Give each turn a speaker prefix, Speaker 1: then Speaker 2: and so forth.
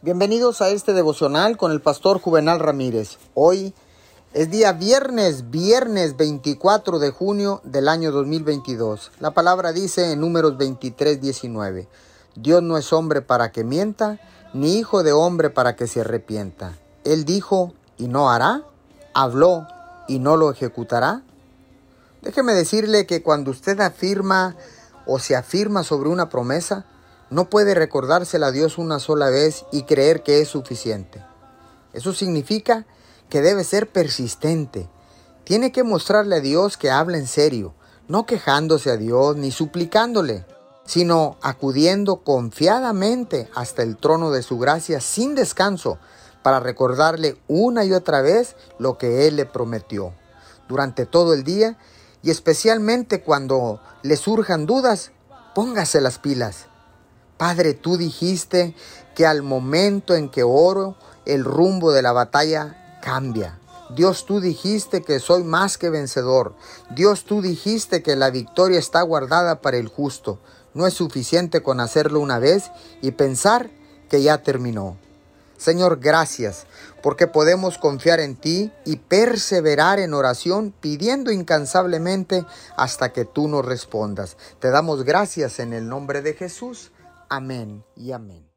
Speaker 1: Bienvenidos a este devocional con el pastor Juvenal Ramírez. Hoy es día viernes, viernes 24 de junio del año 2022. La palabra dice en números 23, 19, Dios no es hombre para que mienta, ni hijo de hombre para que se arrepienta. Él dijo y no hará, habló y no lo ejecutará. Déjeme decirle que cuando usted afirma o se afirma sobre una promesa, no puede recordársela a Dios una sola vez y creer que es suficiente. Eso significa que debe ser persistente. Tiene que mostrarle a Dios que habla en serio, no quejándose a Dios ni suplicándole, sino acudiendo confiadamente hasta el trono de su gracia sin descanso para recordarle una y otra vez lo que Él le prometió. Durante todo el día y especialmente cuando le surjan dudas, póngase las pilas Padre, tú dijiste que al momento en que oro, el rumbo de la batalla cambia. Dios, tú dijiste que soy más que vencedor. Dios, tú dijiste que la victoria está guardada para el justo. No es suficiente con hacerlo una vez y pensar que ya terminó. Señor, gracias, porque podemos confiar en ti y perseverar en oración pidiendo incansablemente hasta que tú nos respondas. Te damos gracias en el nombre de Jesús. Amén y amén.